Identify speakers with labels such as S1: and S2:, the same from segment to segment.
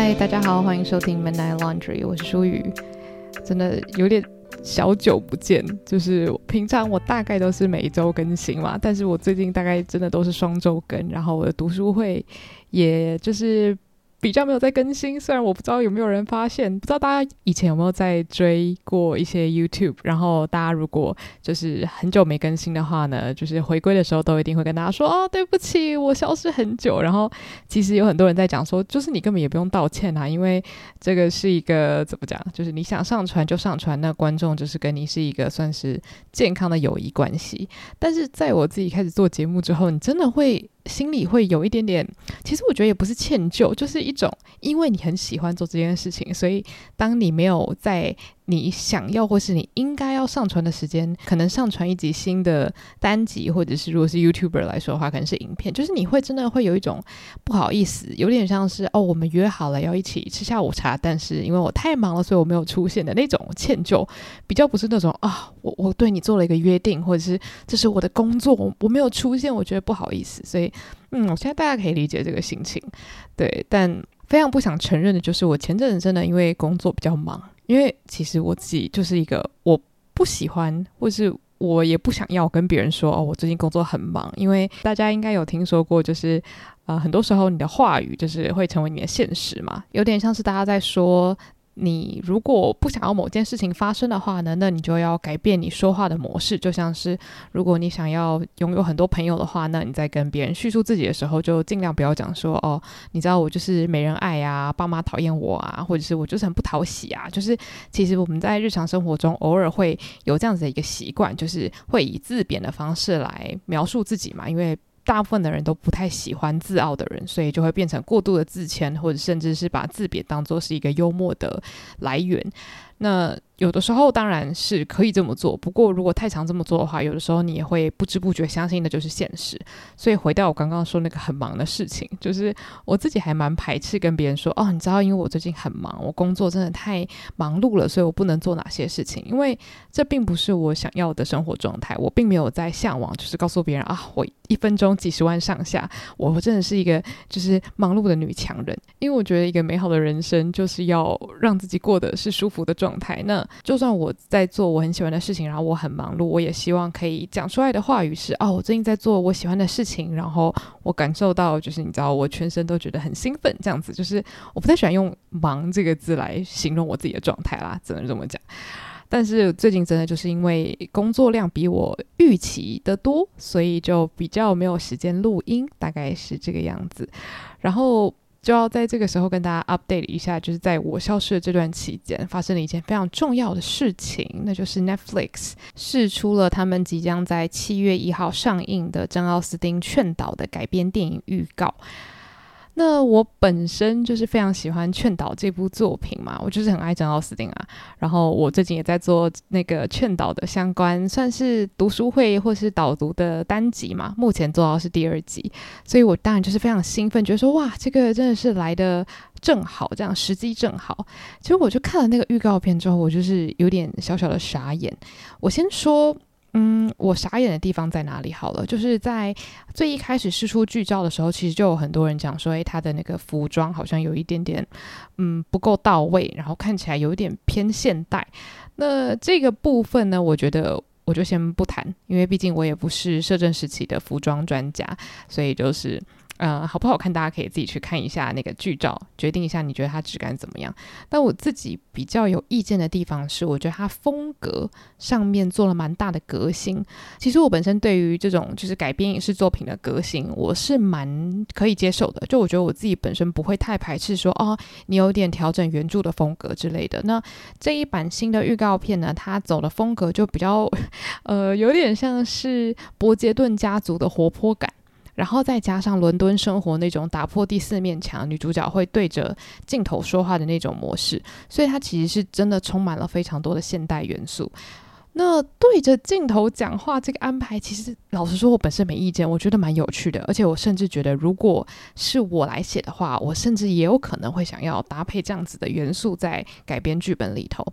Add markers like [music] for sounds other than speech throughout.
S1: 嗨，大家好，欢迎收听 Midnight Laundry，我是舒雨。真的有点小久不见，就是平常我大概都是每一周更新嘛，但是我最近大概真的都是双周更，然后我的读书会也就是。比较没有在更新，虽然我不知道有没有人发现，不知道大家以前有没有在追过一些 YouTube，然后大家如果就是很久没更新的话呢，就是回归的时候都一定会跟大家说哦，对不起，我消失很久。然后其实有很多人在讲说，就是你根本也不用道歉啊，因为这个是一个怎么讲，就是你想上传就上传，那观众就是跟你是一个算是健康的友谊关系。但是在我自己开始做节目之后，你真的会。心里会有一点点，其实我觉得也不是歉疚，就是一种因为你很喜欢做这件事情，所以当你没有在你想要或是你应该要上传的时间，可能上传一集新的单集，或者是如果是 YouTuber 来说的话，可能是影片，就是你会真的会有一种不好意思，有点像是哦，我们约好了要一起吃下午茶，但是因为我太忙了，所以我没有出现的那种歉疚，[laughs] 比较不是那种啊，我我对你做了一个约定，或者是这是我的工作，我我没有出现，我觉得不好意思，所以嗯，我现在大家可以理解这个心情，对，但非常不想承认的就是我前阵子真的因为工作比较忙。因为其实我自己就是一个我不喜欢，或是我也不想要跟别人说哦，我最近工作很忙。因为大家应该有听说过，就是呃，很多时候你的话语就是会成为你的现实嘛，有点像是大家在说。你如果不想要某件事情发生的话呢，那你就要改变你说话的模式。就像是如果你想要拥有很多朋友的话，那你在跟别人叙述自己的时候，就尽量不要讲说哦，你知道我就是没人爱啊，爸妈讨厌我啊，或者是我就是很不讨喜啊。就是其实我们在日常生活中偶尔会有这样子的一个习惯，就是会以自贬的方式来描述自己嘛，因为。大部分的人都不太喜欢自傲的人，所以就会变成过度的自谦，或者甚至是把自贬当作是一个幽默的来源。那有的时候当然是可以这么做，不过如果太常这么做的话，有的时候你也会不知不觉相信的就是现实。所以回到我刚刚说那个很忙的事情，就是我自己还蛮排斥跟别人说哦，你知道，因为我最近很忙，我工作真的太忙碌了，所以我不能做哪些事情，因为这并不是我想要的生活状态。我并没有在向往，就是告诉别人啊，我一分钟几十万上下，我真的是一个就是忙碌的女强人。因为我觉得一个美好的人生就是要让自己过得是舒服的状态。那就算我在做我很喜欢的事情，然后我很忙碌，我也希望可以讲出来的话语是：哦，我最近在做我喜欢的事情，然后我感受到，就是你知道，我全身都觉得很兴奋，这样子。就是我不太喜欢用“忙”这个字来形容我自己的状态啦，只能这么讲。但是最近真的就是因为工作量比我预期的多，所以就比较没有时间录音，大概是这个样子。然后。就要在这个时候跟大家 update 一下，就是在我消失的这段期间，发生了一件非常重要的事情，那就是 Netflix 释出了他们即将在七月一号上映的珍奥斯汀劝导的改编电影预告。那我本身就是非常喜欢《劝导》这部作品嘛，我就是很爱珍奥斯汀啊。然后我最近也在做那个《劝导》的相关，算是读书会或是导读的单集嘛。目前做到是第二集，所以我当然就是非常兴奋，觉得说哇，这个真的是来的正好，这样时机正好。其实我就看了那个预告片之后，我就是有点小小的傻眼。我先说。嗯，我傻眼的地方在哪里？好了，就是在最一开始试出剧照的时候，其实就有很多人讲说，诶，他的那个服装好像有一点点，嗯，不够到位，然后看起来有一点偏现代。那这个部分呢，我觉得我就先不谈，因为毕竟我也不是摄政时期的服装专家，所以就是。呃，好不好看？大家可以自己去看一下那个剧照，决定一下你觉得它质感怎么样。但我自己比较有意见的地方是，我觉得它风格上面做了蛮大的革新。其实我本身对于这种就是改编影视作品的革新，我是蛮可以接受的。就我觉得我自己本身不会太排斥说，哦，你有点调整原著的风格之类的。那这一版新的预告片呢，它走的风格就比较，[laughs] 呃，有点像是伯杰顿家族的活泼感。然后再加上伦敦生活那种打破第四面墙，女主角会对着镜头说话的那种模式，所以它其实是真的充满了非常多的现代元素。那对着镜头讲话这个安排，其实老实说，我本身没意见，我觉得蛮有趣的。而且我甚至觉得，如果是我来写的话，我甚至也有可能会想要搭配这样子的元素在改编剧本里头。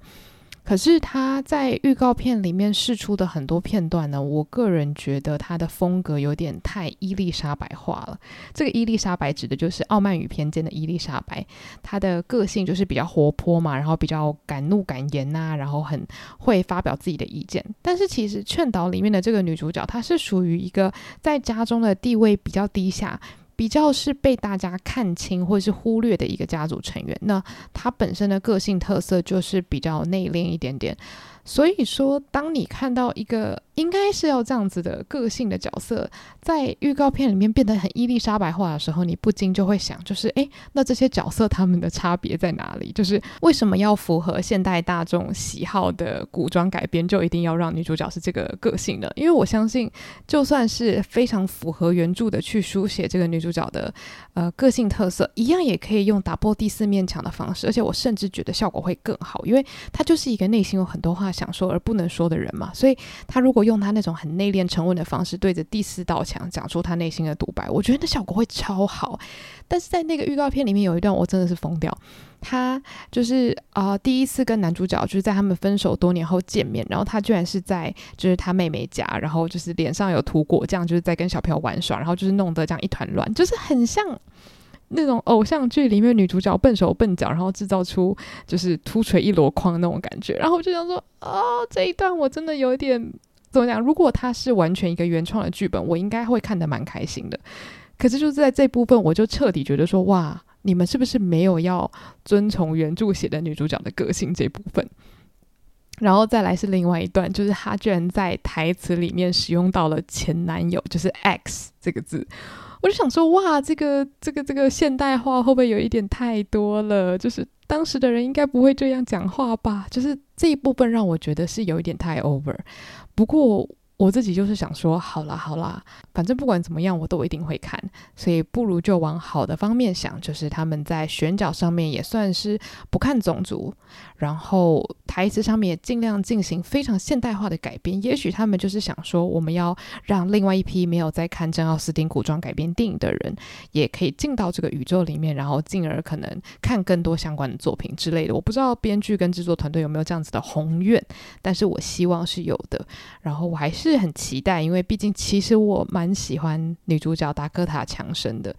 S1: 可是他在预告片里面试出的很多片段呢，我个人觉得他的风格有点太伊丽莎白化了。这个伊丽莎白指的就是《傲慢与偏见》的伊丽莎白，她的个性就是比较活泼嘛，然后比较敢怒敢言呐、然后很会发表自己的意见。但是其实《劝导》里面的这个女主角，她是属于一个在家中的地位比较低下。比较是被大家看清或是忽略的一个家族成员，那他本身的个性特色就是比较内敛一点点。所以说，当你看到一个应该是要这样子的个性的角色，在预告片里面变得很伊丽莎白化的时候，你不禁就会想，就是诶，那这些角色他们的差别在哪里？就是为什么要符合现代大众喜好的古装改编，就一定要让女主角是这个个性呢？因为我相信，就算是非常符合原著的去书写这个女主角的呃个性特色，一样也可以用打破第四面墙的方式，而且我甚至觉得效果会更好，因为她就是一个内心有很多话想说而不能说的人嘛，所以他如果用他那种很内敛沉稳的方式，对着第四道墙讲出他内心的独白，我觉得那效果会超好。但是在那个预告片里面有一段，我真的是疯掉。他就是啊、第一次跟男主角就是在他们分手多年后见面，然后他居然是在就是他妹妹家，然后就是脸上有涂果酱，就是在跟小朋友玩耍，然后就是弄得这样一团乱，就是很像。那种偶像剧里面女主角笨手笨脚，然后制造出就是秃锤一箩筐那种感觉，然后我就想说，哦，这一段我真的有点怎么讲？如果它是完全一个原创的剧本，我应该会看得蛮开心的。可是就是在这部分，我就彻底觉得说，哇，你们是不是没有要遵从原著写的女主角的个性这部分？然后再来是另外一段，就是他居然在台词里面使用到了前男友，就是 X 这个字。我就想说，哇，这个这个这个现代化会不会有一点太多了？就是当时的人应该不会这样讲话吧？就是这一部分让我觉得是有一点太 over。不过。我自己就是想说，好啦好啦，反正不管怎么样，我都一定会看，所以不如就往好的方面想，就是他们在选角上面也算是不看种族，然后台词上面也尽量进行非常现代化的改编。也许他们就是想说，我们要让另外一批没有在看真奥斯汀古装改编电影的人，也可以进到这个宇宙里面，然后进而可能看更多相关的作品之类的。我不知道编剧跟制作团队有没有这样子的宏愿，但是我希望是有的。然后我还是。是很期待，因为毕竟其实我蛮喜欢女主角达科塔强生的，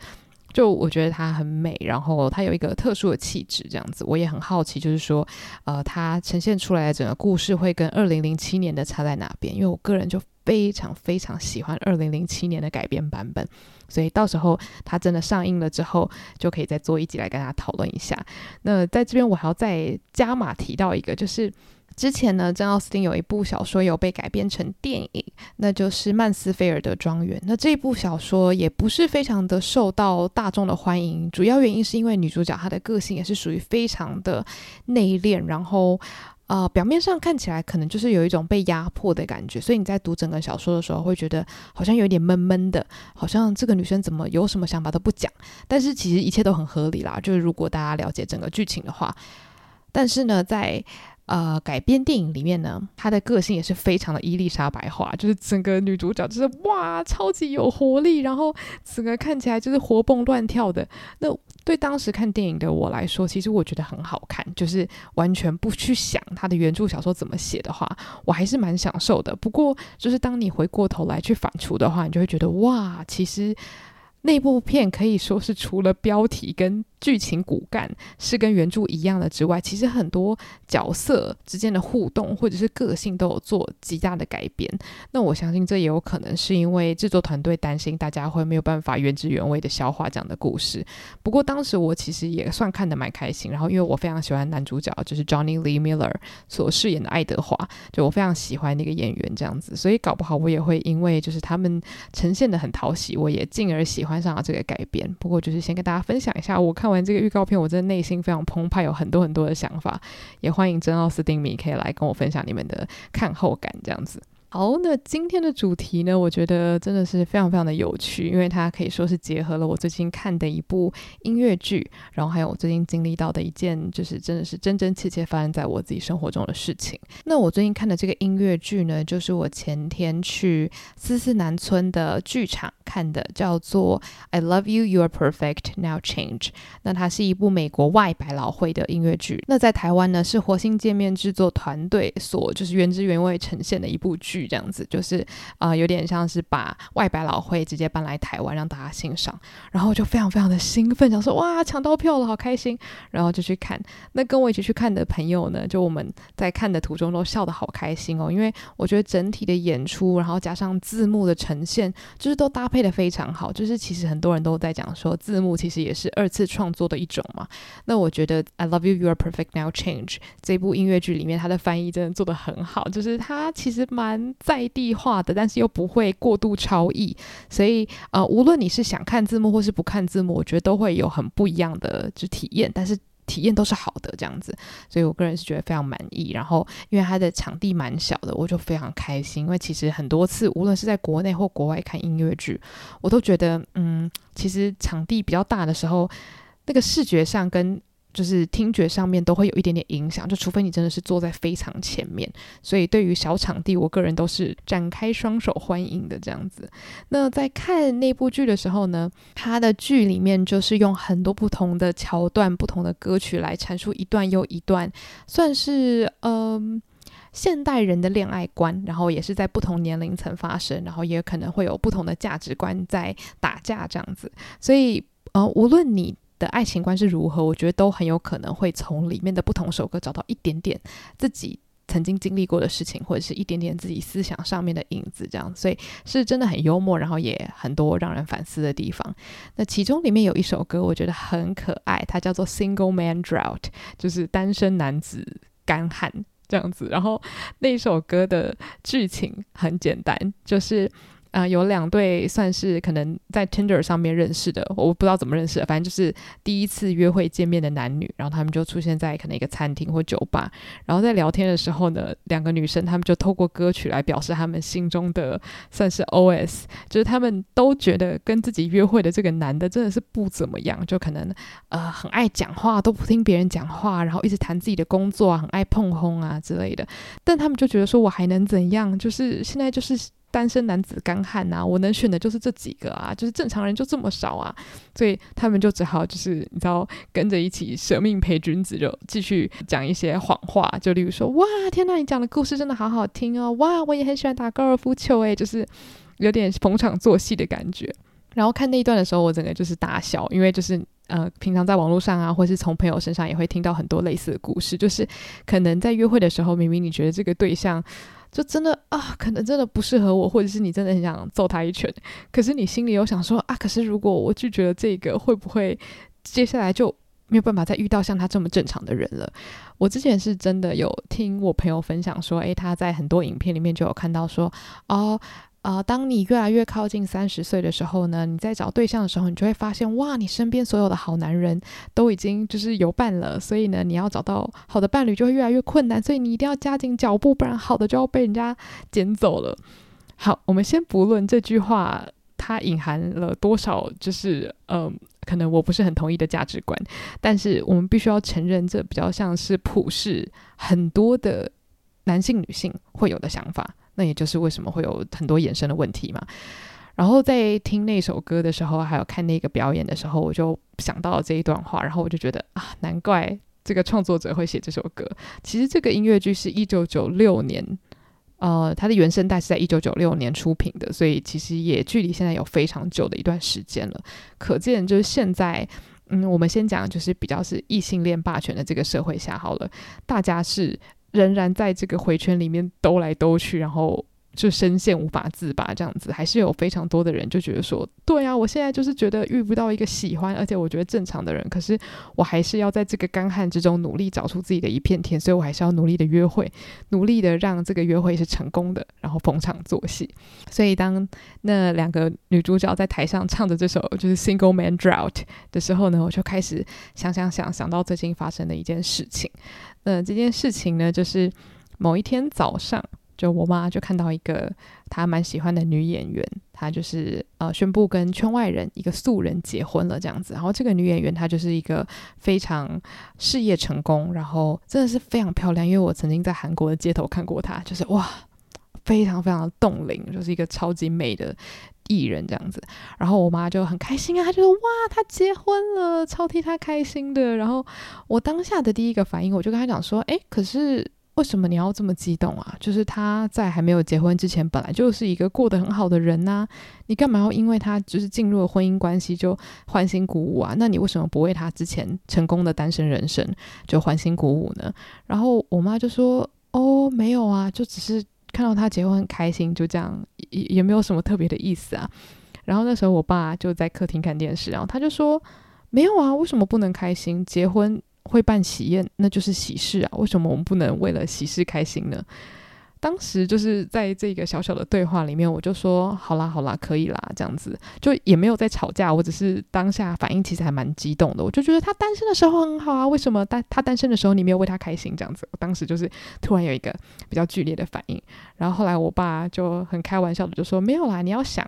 S1: 就我觉得她很美，然后她有一个特殊的气质，这样子我也很好奇，就是说，呃，她呈现出来的整个故事会跟二零零七年的差在哪边？因为我个人就非常非常喜欢二零零七年的改编版本，所以到时候它真的上映了之后，就可以再做一集来跟大家讨论一下。那在这边我还要再加码提到一个，就是。之前呢，珍奥斯汀有一部小说有被改编成电影，那就是《曼斯菲尔德庄园》。那这部小说也不是非常的受到大众的欢迎，主要原因是因为女主角她的个性也是属于非常的内敛，然后呃，表面上看起来可能就是有一种被压迫的感觉，所以你在读整个小说的时候会觉得好像有点闷闷的，好像这个女生怎么有什么想法都不讲，但是其实一切都很合理啦，就是如果大家了解整个剧情的话，但是呢，在呃，改编电影里面呢，她的个性也是非常的伊丽莎白化，就是整个女主角就是哇，超级有活力，然后整个看起来就是活蹦乱跳的。那对当时看电影的我来说，其实我觉得很好看，就是完全不去想她的原著小说怎么写的话，我还是蛮享受的。不过，就是当你回过头来去反刍的话，你就会觉得哇，其实那部片可以说是除了标题跟剧情骨干是跟原著一样的之外，其实很多角色之间的互动或者是个性都有做极大的改变。那我相信这也有可能是因为制作团队担心大家会没有办法原汁原味的消化这样的故事。不过当时我其实也算看得蛮开心，然后因为我非常喜欢男主角就是 Johnny Lee Miller 所饰演的爱德华，就我非常喜欢那个演员这样子，所以搞不好我也会因为就是他们呈现得很讨喜，我也进而喜欢上了这个改编。不过就是先跟大家分享一下我看。看这个预告片，我真的内心非常澎湃，有很多很多的想法。也欢迎真奥斯汀迷可以来跟我分享你们的看后感，这样子。好，那今天的主题呢，我觉得真的是非常非常的有趣，因为它可以说是结合了我最近看的一部音乐剧，然后还有我最近经历到的一件，就是真的是真真切切发生在我自己生活中的事情。那我最近看的这个音乐剧呢，就是我前天去思思南村的剧场看的，叫做《I Love You, You Are Perfect, Now Change》。那它是一部美国外百老汇的音乐剧，那在台湾呢是活星界面制作团队所就是原汁原味呈现的一部剧。这样子，就是啊、有点像是把外百老汇直接搬来台湾让大家欣赏，然后就非常非常的兴奋，想说哇，抢到票了，好开心，然后就去看。那跟我一起去看的朋友呢，就我们在看的途中都笑得好开心哦，因为我觉得整体的演出，然后加上字幕的呈现，就是都搭配得非常好。就是其实很多人都在讲说，字幕其实也是二次创作的一种嘛。那我觉得《I Love You, You Are Perfect, Now Change》这部音乐剧里面，它的翻译真的做得很好，就是它其实蛮。在地化的，但是又不会过度超译，所以呃，无论你是想看字幕或是不看字幕，我觉得都会有很不一样的就体验，但是体验都是好的这样子，所以我个人是觉得非常满意。然后因为它的场地蛮小的，我就非常开心，因为其实很多次无论是在国内或国外看音乐剧，我都觉得嗯，其实场地比较大的时候，那个视觉上跟就是听觉上面都会有一点点影响，就除非你真的是坐在非常前面，所以对于小场地，我个人都是展开双手欢迎的这样子。那在看那部剧的时候呢，它的剧里面就是用很多不同的桥段、不同的歌曲来阐述一段又一段，算是嗯现代人的恋爱观，然后也是在不同年龄层发生，然后也可能会有不同的价值观在打架这样子。所以呃，无论你的爱情观是如何，我觉得都很有可能会从里面的不同首歌找到一点点自己曾经经历过的事情，或者是一点点自己思想上面的影子，这样，所以是真的很幽默，然后也很多让人反思的地方。那其中里面有一首歌，我觉得很可爱，它叫做《Single Man Drought》，就是单身男子干旱这样子。然后那首歌的剧情很简单，就是。啊、有两对算是可能在 Tinder 上面认识的，我不知道怎么认识的，反正就是第一次约会见面的男女，然后他们就出现在可能一个餐厅或酒吧，然后在聊天的时候呢，两个女生他们就透过歌曲来表示他们心中的算是 OS，就是他们都觉得跟自己约会的这个男的真的是不怎么样，就可能呃很爱讲话，都不听别人讲话，然后一直谈自己的工作啊，很爱碰轰啊之类的，但他们就觉得说我还能怎样？就是现在就是。单身男子干旱呐，我能选的就是这几个啊，就是正常人就这么少啊，所以他们就只好就是你知道跟着一起舍命陪君子，就继续讲一些谎话，就例如说哇天呐，你讲的故事真的好好听哦，哇我也很喜欢打高尔夫球诶，就是有点逢场作戏的感觉。然后看那一段的时候，我整个就是大笑，因为就是呃平常在网络上啊，或是从朋友身上也会听到很多类似的故事，就是可能在约会的时候，明明你觉得这个对象。就真的啊，可能真的不适合我，或者是你真的很想揍他一拳，可是你心里有想说啊，可是如果我拒绝了这个，会不会接下来就没有办法再遇到像他这么正常的人了？我之前是真的有听我朋友分享说，诶，他在很多影片里面就有看到说，哦。啊、当你越来越靠近三十岁的时候呢，你在找对象的时候，你就会发现，哇，你身边所有的好男人都已经就是有伴了，所以呢，你要找到好的伴侣就会越来越困难，所以你一定要加紧脚步，不然好的就要被人家捡走了。好，我们先不论这句话它隐含了多少，就是嗯、呃，可能我不是很同意的价值观，但是我们必须要承认，这比较像是普世很多的男性女性会有的想法。那也就是为什么会有很多衍生的问题嘛。然后在听那首歌的时候，还有看那个表演的时候，我就想到了这一段话，然后我就觉得啊，难怪这个创作者会写这首歌。其实这个音乐剧是一九九六年，呃，它的原声带是在一九九六年出品的，所以其实也距离现在有非常久的一段时间了。可见就是现在，嗯，我们先讲就是比较是异性恋霸权的这个社会下好了，大家是。仍然在这个回圈里面兜来兜去，然后就深陷无法自拔，这样子还是有非常多的人就觉得说，对啊，我现在就是觉得遇不到一个喜欢，而且我觉得正常的人，可是我还是要在这个干旱之中努力找出自己的一片天，所以我还是要努力的约会，努力的让这个约会是成功的，然后逢场作戏。所以当那两个女主角在台上唱着这首就是《Single Man Drought》的时候呢，我就开始想想想想到最近发生的一件事情。呃，这件事情呢，就是某一天早上，就我妈就看到一个她蛮喜欢的女演员，她就是呃宣布跟圈外人一个素人结婚了这样子。然后这个女演员她就是一个非常事业成功，然后真的是非常漂亮。因为我曾经在韩国的街头看过她，就是哇，非常非常的冻龄，就是一个超级美的艺人这样子。然后我妈就很开心啊，她就说哇，她结婚了，超替她开心的。然后我当下的第一个反应，我就跟她讲说，诶，可是。为什么你要这么激动啊？就是他在还没有结婚之前，本来就是一个过得很好的人呐、你干嘛要因为他就是进入了婚姻关系就欢欣鼓舞啊？那你为什么不为他之前成功的单身人生就欢欣鼓舞呢？然后我妈就说：“哦，没有啊，就只是看到他结婚很开心，就这样，也也没有什么特别的意思啊。”然后那时候我爸就在客厅看电视，然后他就说：“没有啊，为什么不能开心？结婚。”会办喜宴，那就是喜事啊！为什么我们不能为了喜事开心呢？当时就是在这个小小的对话里面，我就说：“好啦，好啦，可以啦。”这样子就也没有在吵架，我只是当下反应其实还蛮激动的。我就觉得他单身的时候很好啊，为什么单他单身的时候你没有为他开心？这样子，我当时就是突然有一个比较剧烈的反应。然后后来我爸就很开玩笑的就说：“没有啦，你要想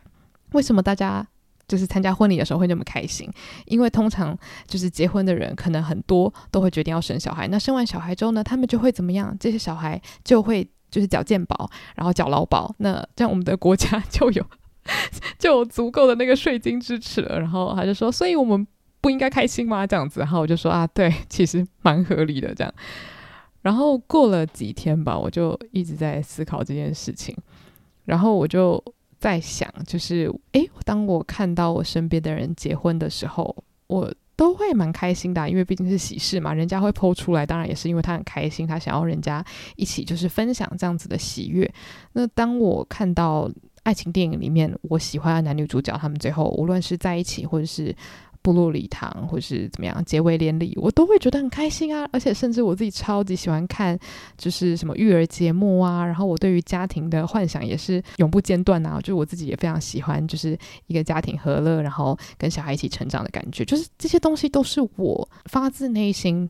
S1: 为什么大家。”就是参加婚礼的时候会那么开心，因为通常就是结婚的人可能很多都会决定要生小孩。那生完小孩之后呢，他们就会怎么样？这些小孩就会就是缴健保，然后缴劳保。那这样我们的国家就有 [laughs] 就有足够的那个税金支持了。然后他就说，所以我们不应该开心吗？这样子，然后我就说啊，对，其实蛮合理的这样。然后过了几天吧，我就一直在思考这件事情，然后我就。在想，就是诶，当我看到我身边的人结婚的时候，我都会蛮开心的，因为毕竟是喜事嘛，人家会剖出来，当然也是因为他很开心，他想要人家一起就是分享这样子的喜悦。那当我看到爱情电影里面我喜欢的男女主角，他们最后无论是在一起或者是。步入礼堂，或是怎么样结为连理，我都会觉得很开心啊！而且甚至我自己超级喜欢看，就是什么育儿节目啊。然后我对于家庭的幻想也是永不间断啊！就我自己也非常喜欢，就是一个家庭和乐，然后跟小孩一起成长的感觉。就是这些东西都是我发自内心。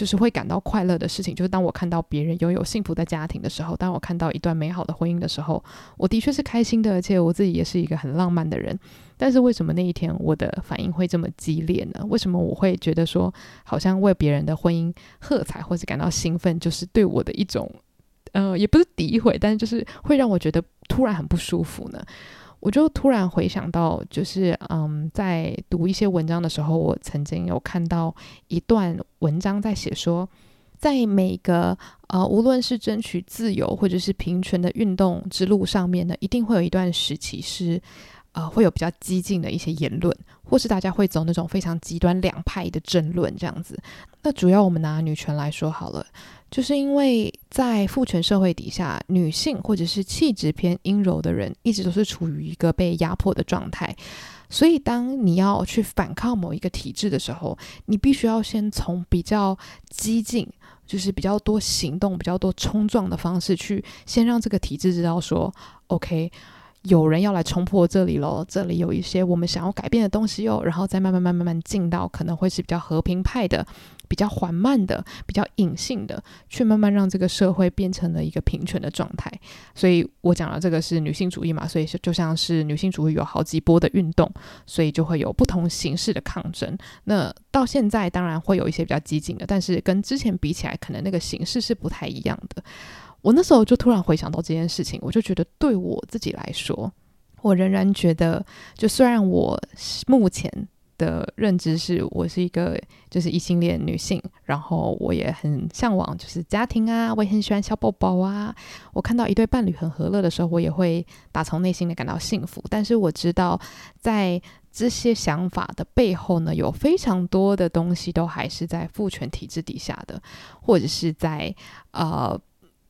S1: 就是会感到快乐的事情，就是当我看到别人拥有幸福的家庭的时候，当我看到一段美好的婚姻的时候，我的确是开心的，而且我自己也是一个很浪漫的人。但是为什么那一天我的反应会这么激烈呢？为什么我会觉得说好像为别人的婚姻喝彩或者感到兴奋，就是对我的一种，呃，也不是诋毁，但是就是会让我觉得突然很不舒服呢？我就突然回想到，就是嗯，在读一些文章的时候，我曾经有看到一段文章在写说，在每个呃，无论是争取自由或者是平权的运动之路上面呢，一定会有一段时期是呃，会有比较激进的一些言论，或是大家会走那种非常极端两派的争论这样子。那主要我们拿女权来说好了。就是因为在父权社会底下，女性或者是气质偏阴柔的人，一直都是处于一个被压迫的状态。所以，当你要去反抗某一个体制的时候，你必须要先从比较激进，就是比较多行动、比较多冲撞的方式去，先让这个体制知道说，OK。有人要来冲破这里喽，这里有一些我们想要改变的东西哟，然后再慢慢慢慢慢进到可能会是比较和平派的、比较缓慢的、比较隐性的，去慢慢让这个社会变成了一个平权的状态。所以我讲了这个是女性主义嘛，所以就像是女性主义有好几波的运动，所以就会有不同形式的抗争。那到现在当然会有一些比较激进的，但是跟之前比起来，可能那个形式是不太一样的。我那时候就突然回想到这件事情，我就觉得对我自己来说，我仍然觉得，就虽然我目前的认知是我是一个就是异性恋女性，然后我也很向往就是家庭啊，我也很喜欢小宝宝啊，我看到一对伴侣很和乐的时候，我也会打从内心的感到幸福。但是我知道，在这些想法的背后呢，有非常多的东西都还是在父权体制底下的，或者是在呃。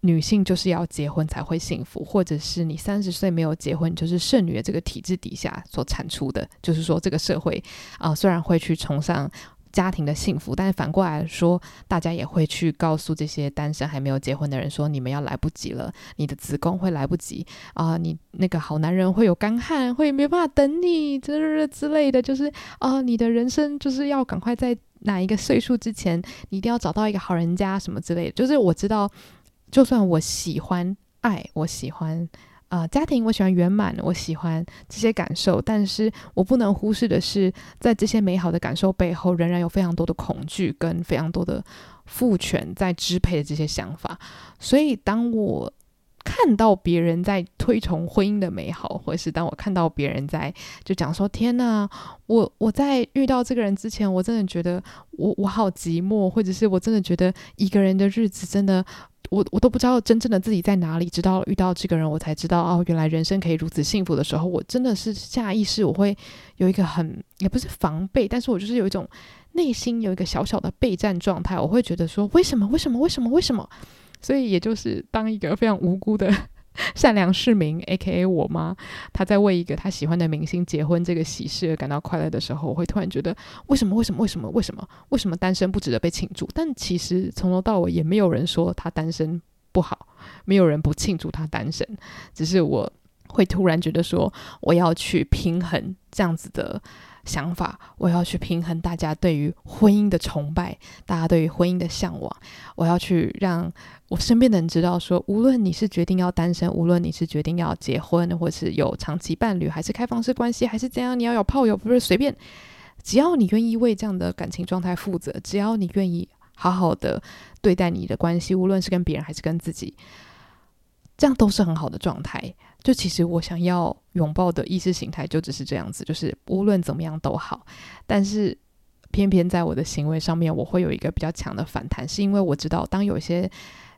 S1: 女性就是要结婚才会幸福，或者是你三十岁没有结婚，就是剩女的这个体制底下所产出的，就是说这个社会啊、虽然会去崇尚家庭的幸福，但是反过来说，大家也会去告诉这些单身还没有结婚的人说，你们要来不及了，你的子宫会来不及啊、你那个好男人会有干旱，会没办法等你，之之类的，就是啊、你的人生就是要赶快在哪一个岁数之前，你一定要找到一个好人家什么之类的，就是我知道。就算我喜欢爱，我喜欢啊、家庭，我喜欢圆满，我喜欢这些感受。但是我不能忽视的是，在这些美好的感受背后，仍然有非常多的恐惧跟非常多的父权在支配的这些想法。所以，当我看到别人在推崇婚姻的美好，或是当我看到别人在就讲说：“天哪，我我在遇到这个人之前，我真的觉得我我好寂寞，或者是我真的觉得一个人的日子真的，我我都不知道真正的自己在哪里。直到遇到这个人，我才知道哦，原来人生可以如此幸福的时候，我真的是下意识我会有一个很也不是防备，但是我就是有一种内心有一个小小的备战状态，我会觉得说：为什么？为什么？为什么？为什么？所以，也就是当一个非常无辜的 [laughs] 善良市民，A.K.A. 我妈，她在为一个她喜欢的明星结婚这个喜事而感到快乐的时候，我会突然觉得，为什么？为什么？为什么？为什么？为什么单身不值得被庆祝？但其实从头到尾也没有人说她单身不好，没有人不庆祝她单身，只是我会突然觉得说，我要去平衡这样子的。想法，我要去平衡大家对于婚姻的崇拜，大家对于婚姻的向往。我要去让我身边的人知道说，无论你是决定要单身，无论你是决定要结婚，或是有长期伴侣，还是开放式关系，还是怎样，你要有炮友，不是随便，只要你愿意为这样的感情状态负责，只要你愿意好好的对待你的关系，无论是跟别人还是跟自己，这样都是很好的状态。就其实我想要拥抱的意识形态就只是这样子，就是无论怎么样都好。但是偏偏在我的行为上面，我会有一个比较强的反弹，是因为我知道，当有一些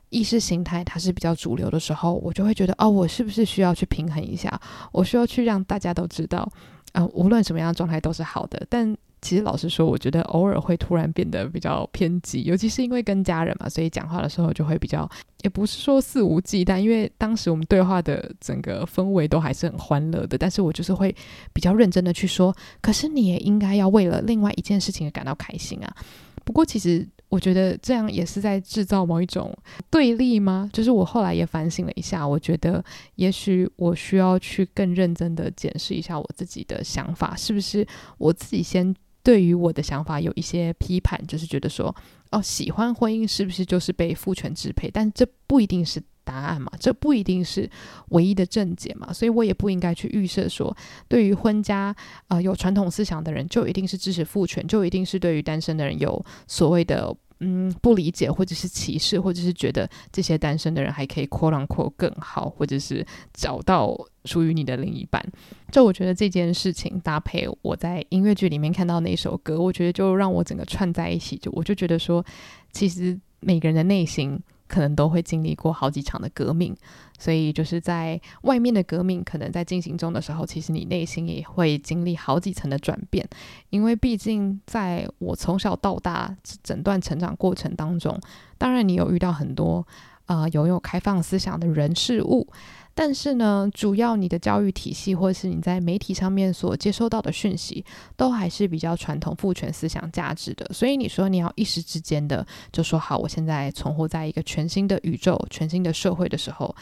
S1: 意识形态它是比较主流的时候，我就会觉得哦，我是不是需要去平衡一下？我需要去让大家都知道，啊、无论什么样的状态都是好的。但其实老实说，我觉得偶尔会突然变得比较偏激，尤其是因为跟家人嘛，所以讲话的时候就会比较，也不是说肆无忌惮，因为当时我们对话的整个氛围都还是很欢乐的，但是我就是会比较认真的去说，可是你也应该要为了另外一件事情而感到开心啊。不过其实我觉得这样也是在制造某一种对立吗？就是我后来也反省了一下，我觉得也许我需要去更认真的检视一下我自己的想法，是不是我自己先。对于我的想法有一些批判，就是觉得说，哦，喜欢婚姻是不是就是被父权支配？但这不一定是答案嘛，这不一定是唯一的症结嘛，所以我也不应该去预设说，对于婚家啊、有传统思想的人，就一定是支持父权，就一定是对于单身的人有所谓的。嗯，不理解，或者是歧视，或者是觉得这些单身的人还可以 quote unquote 更好，或者是找到属于你的另一半。就我觉得这件事情搭配我在音乐剧里面看到那首歌，我觉得就让我整个串在一起。就我就觉得说，其实每个人的内心。可能都会经历过好几场的革命，所以就是在外面的革命可能在进行中的时候，其实你内心也会经历好几层的转变。因为毕竟在我从小到大整段成长过程当中，当然你有遇到很多啊拥有开放思想的人事物。但是呢，主要你的教育体系，或是你在媒体上面所接收到的讯息，都还是比较传统父权思想价值的。所以你说你要一时之间的就说好，我现在存活在一个全新的宇宙、全新的社会的时候，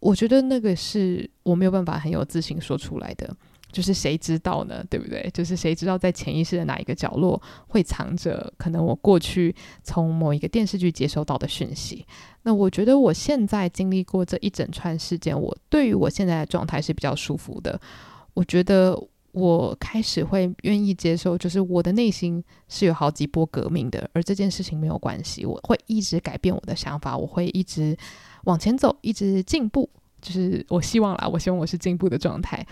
S1: 我觉得那个是我没有办法很有自信说出来的。就是谁知道呢？对不对？就是谁知道在潜意识的哪一个角落会藏着可能我过去从某一个电视剧接收到的讯息？那我觉得我现在经历过这一整串事件，我对于我现在的状态是比较舒服的。我觉得我开始会愿意接受，就是我的内心是有好几波革命的，而这件事情没有关系，我会一直改变我的想法，我会一直往前走，一直进步。就是我希望啦，我希望我是进步的状态。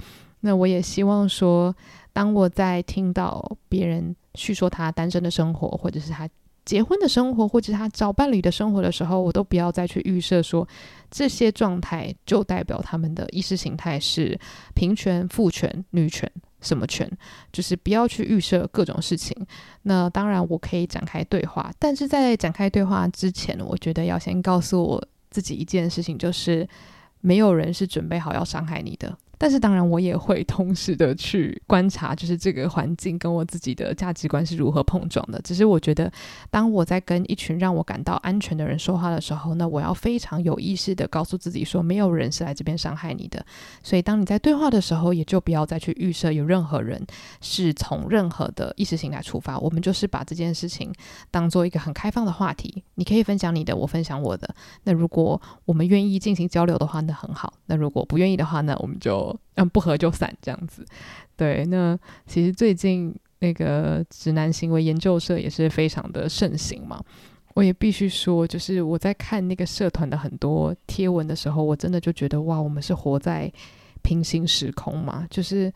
S1: 那我也希望说，当我在听到别人叙说他单身的生活，或者是他结婚的生活，或者是他找伴侣的生活的时候，我都不要再去预设说这些状态就代表他们的意识形态是平权、父权、女权什么权，就是不要去预设各种事情。那当然，我可以展开对话，但是在展开对话之前，我觉得要先告诉我自己一件事情，就是没有人是准备好要伤害你的。但是当然，我也会同时的去观察，就是这个环境跟我自己的价值观是如何碰撞的。只是我觉得，当我在跟一群让我感到安全的人说话的时候，那我要非常有意识的告诉自己说，没有人是来这边伤害你的。所以，当你在对话的时候，也就不要再去预设有任何人是从任何的意识形态出发。我们就是把这件事情当做一个很开放的话题，你可以分享你的，我分享我的。那如果我们愿意进行交流的话，那很好。那如果不愿意的话那，我们就。嗯，不合就散这样子，对。那其实最近那个直男行为研究社也是非常的盛行嘛。我也必须说，就是我在看那个社团的很多贴文的时候，我真的就觉得哇，我们是活在平行时空嘛。就是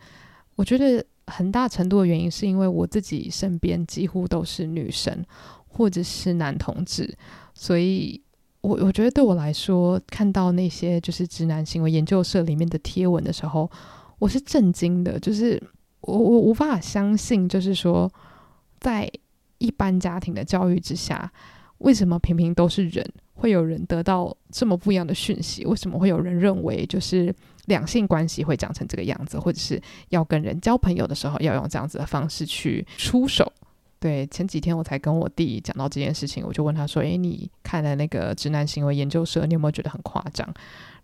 S1: 我觉得很大程度的原因是因为我自己身边几乎都是女生或者是男同志，所以。我我觉得对我来说，看到那些就是直男行为研究社里面的贴文的时候，我是震惊的，就是我我无法相信，就是说，在一般家庭的教育之下，为什么平平都是人，会有人得到这么不一样的讯息？为什么会有人认为就是两性关系会长成这个样子，或者是要跟人交朋友的时候要用这样子的方式去出手？对，前几天我才跟我弟讲到这件事情，我就问他说：“诶，你看了那个直男行为研究社，你有没有觉得很夸张？”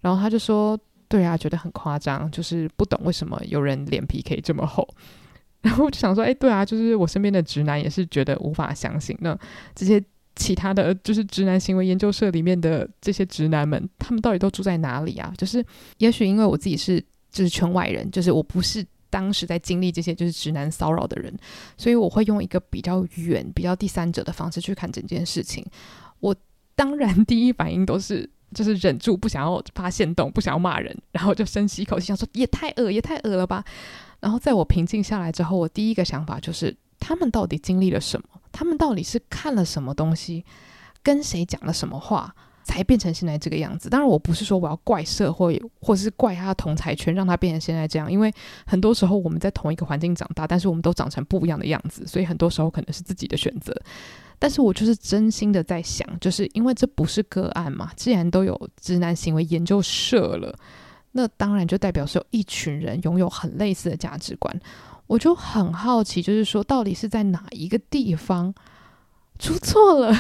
S1: 然后他就说：“对啊，觉得很夸张，就是不懂为什么有人脸皮可以这么厚。[laughs] ”然后我就想说：“诶，对啊，就是我身边的直男也是觉得无法相信。那这些其他的就是直男行为研究社里面的这些直男们，他们到底都住在哪里啊？就是也许因为我自己是就是圈外人，就是我不是。”当时在经历这些就是直男骚扰的人，所以我会用一个比较远、比较第三者的方式去看整件事情。我当然第一反应都是 [laughs] 就是忍住不想要发现动，不想要骂人，然后就深吸一口气，想说也太恶也太恶了吧。然后在我平静下来之后，我第一个想法就是他们到底经历了什么？他们到底是看了什么东西？跟谁讲了什么话？才变成现在这个样子。当然，我不是说我要怪社会，或是怪他的同财圈，让他变成现在这样。因为很多时候我们在同一个环境长大，但是我们都长成不一样的样子，所以很多时候可能是自己的选择。但是我就是真心的在想，就是因为这不是个案嘛，既然都有直男行为研究社了，那当然就代表是有一群人拥有很类似的价值观。我就很好奇，就是说到底是在哪一个地方出错了？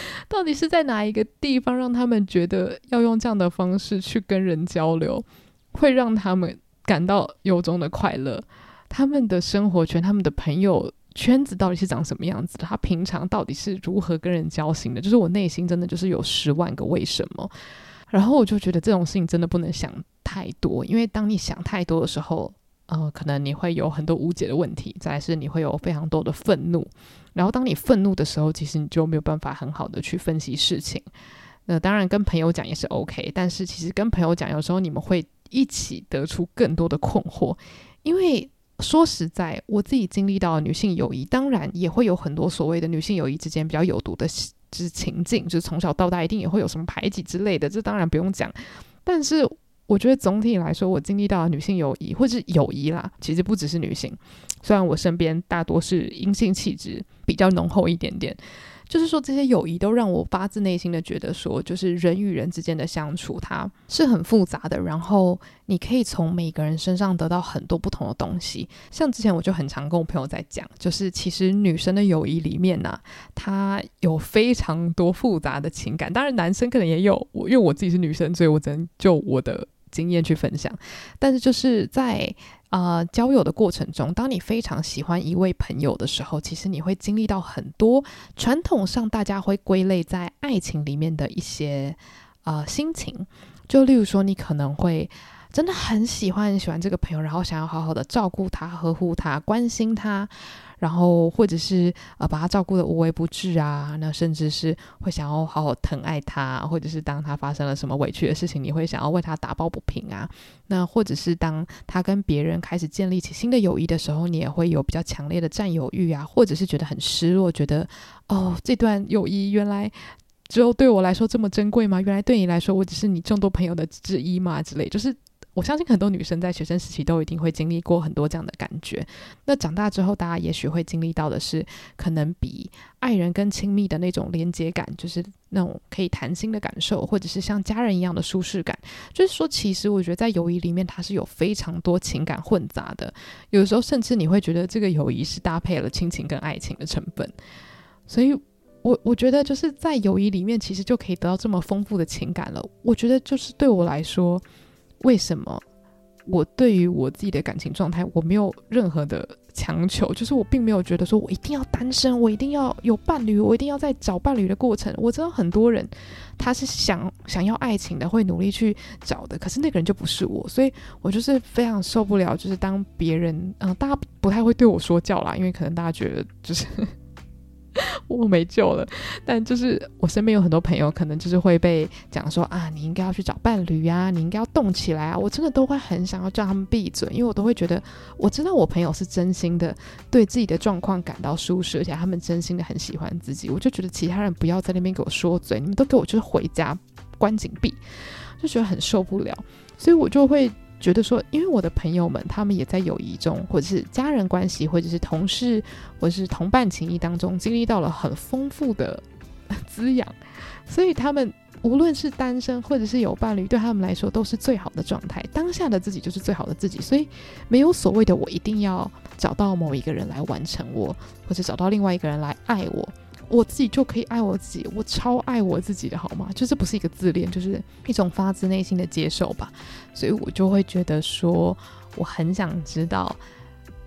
S1: [laughs] 到底是在哪一个地方，让他们觉得要用这样的方式去跟人交流，会让他们感到由衷的快乐？他们的生活圈、他们的朋友圈子到底是长什么样子的？他平常到底是如何跟人交心的？就是我内心真的就是有十万个为什么。然后我就觉得这种事情真的不能想太多，因为当你想太多的时候，呃，可能你会有很多无解的问题，再是你会有非常多的愤怒。然后，当你愤怒的时候，其实你就没有办法很好的去分析事情。那当然，跟朋友讲也是 OK，但是其实跟朋友讲，有时候你们会一起得出更多的困惑。因为说实在，我自己经历到女性友谊，当然也会有很多所谓的女性友谊之间比较有毒的之情境，就是从小到大一定也会有什么排挤之类的，这当然不用讲。但是，我觉得总体来说，我经历到的女性友谊或是友谊啦，其实不只是女性。虽然我身边大多是阴性气质比较浓厚一点点，就是说这些友谊都让我发自内心的觉得说，就是人与人之间的相处，它是很复杂的。然后你可以从每个人身上得到很多不同的东西。像之前我就很常跟我朋友在讲，就是其实女生的友谊里面呢、啊，它有非常多复杂的情感。当然男生可能也有，我因为我自己是女生，所以我只能就我的。经验去分享，但是就是在呃交友的过程中，当你非常喜欢一位朋友的时候，其实你会经历到很多传统上大家会归类在爱情里面的一些呃心情，就例如说，你可能会真的很喜欢很喜欢这个朋友，然后想要好好的照顾他、呵护他、关心他。然后，或者是呃，把他照顾得无微不至啊，那甚至是会想要好好疼爱他，或者是当他发生了什么委屈的事情，你会想要为他打抱不平啊。那或者是当他跟别人开始建立起新的友谊的时候，你也会有比较强烈的占有欲啊，或者是觉得很失落，觉得哦，这段友谊原来只有对我来说这么珍贵吗？原来对你来说，我只是你众多朋友的之一嘛？之类，就是我相信很多女生在学生时期都一定会经历过很多这样的感觉。那长大之后，大家也许会经历到的是，可能比爱人更亲密的那种连接感，就是那种可以谈心的感受，或者是像家人一样的舒适感。就是说，其实我觉得在友谊里面，它是有非常多情感混杂的。有时候，甚至你会觉得这个友谊是搭配了亲情跟爱情的成分。所以我我觉得就是在友谊里面，其实就可以得到这么丰富的情感了。我觉得就是对我来说。为什么我对于我自己的感情状态，我没有任何的强求？就是我并没有觉得说我一定要单身，我一定要有伴侣，我一定要在找伴侣的过程。我知道很多人他是想想要爱情的，会努力去找的，可是那个人就不是我，所以我就是非常受不了。就是当别人嗯、大家不太会对我说教啦，因为可能大家觉得就是。我没救了，但就是我身边有很多朋友，可能就是会被讲说啊，你应该要去找伴侣呀，你应该要动起来啊。我真的都会很想要叫他们闭嘴，因为我都会觉得，我知道我朋友是真心的对自己的状况感到舒适，而且他们真心的很喜欢自己。我就觉得其他人不要在那边给我说嘴，你们都给我就是回家关紧闭，就觉得很受不了，所以我就会。觉得说，因为我的朋友们，他们也在友谊中，或者是家人关系，或者是同事，或者是同伴情谊当中，经历到了很丰富的滋养，[laughs] 所以他们无论是单身或者是有伴侣，对他们来说都是最好的状态。当下的自己就是最好的自己，所以没有所谓的我一定要找到某一个人来完成我，或者找到另外一个人来爱我。我自己就可以爱我自己，我超爱我自己的好吗？就这不是一个自恋，就是一种发自内心的接受吧。所以我就会觉得说，我很想知道，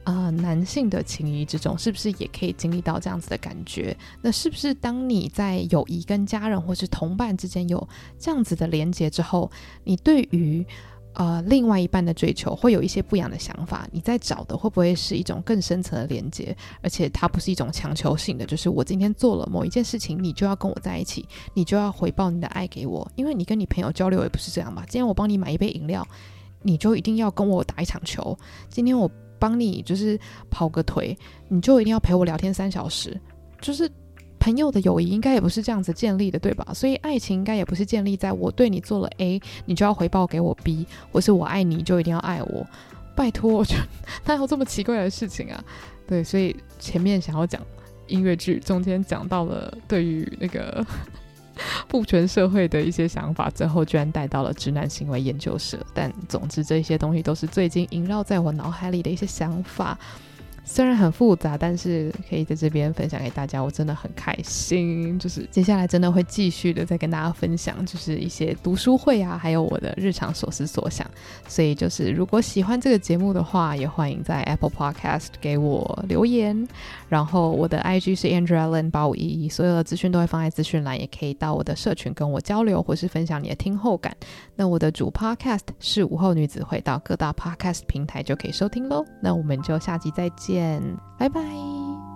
S1: 啊、呃，男性的情谊之中是不是也可以经历到这样子的感觉？那是不是当你在友谊跟家人或是同伴之间有这样子的连接之后，你对于呃，另外一半的追求会有一些不一样的想法，你在找的会不会是一种更深层的连接？而且它不是一种强求性的，就是我今天做了某一件事情，你就要跟我在一起，你就要回报你的爱给我，因为你跟你朋友交流也不是这样吧？今天我帮你买一杯饮料，你就一定要跟我打一场球；今天我帮你就是跑个腿，你就一定要陪我聊天三小时，就是。朋友的友谊应该也不是这样子建立的，对吧？所以爱情应该也不是建立在我对你做了 A，你就要回报给我 B，或是我爱你就一定要爱我。拜托，我觉得 [laughs] 哪有这么奇怪的事情啊？对，所以前面想要讲音乐剧，中间讲到了对于那个 [laughs] 父权社会的一些想法，最后居然带到了直男行为研究社。但总之，这些东西都是最近萦绕在我脑海里的一些想法。虽然很复杂，但是可以在这边分享给大家，我真的很开心。就是接下来真的会继续的再跟大家分享，就是一些读书会啊，还有我的日常所思所想。所以就是如果喜欢这个节目的话，也欢迎在 Apple Podcast 给我留言。然后我的 IG 是 Andrea Lin 八五一一，所有的资讯都会放在资讯栏，也可以到我的社群跟我交流，或是分享你的听后感。那我的主 Podcast 是午后女子会，到各大 Podcast 平台就可以收听喽。那我们就下集再见见拜拜。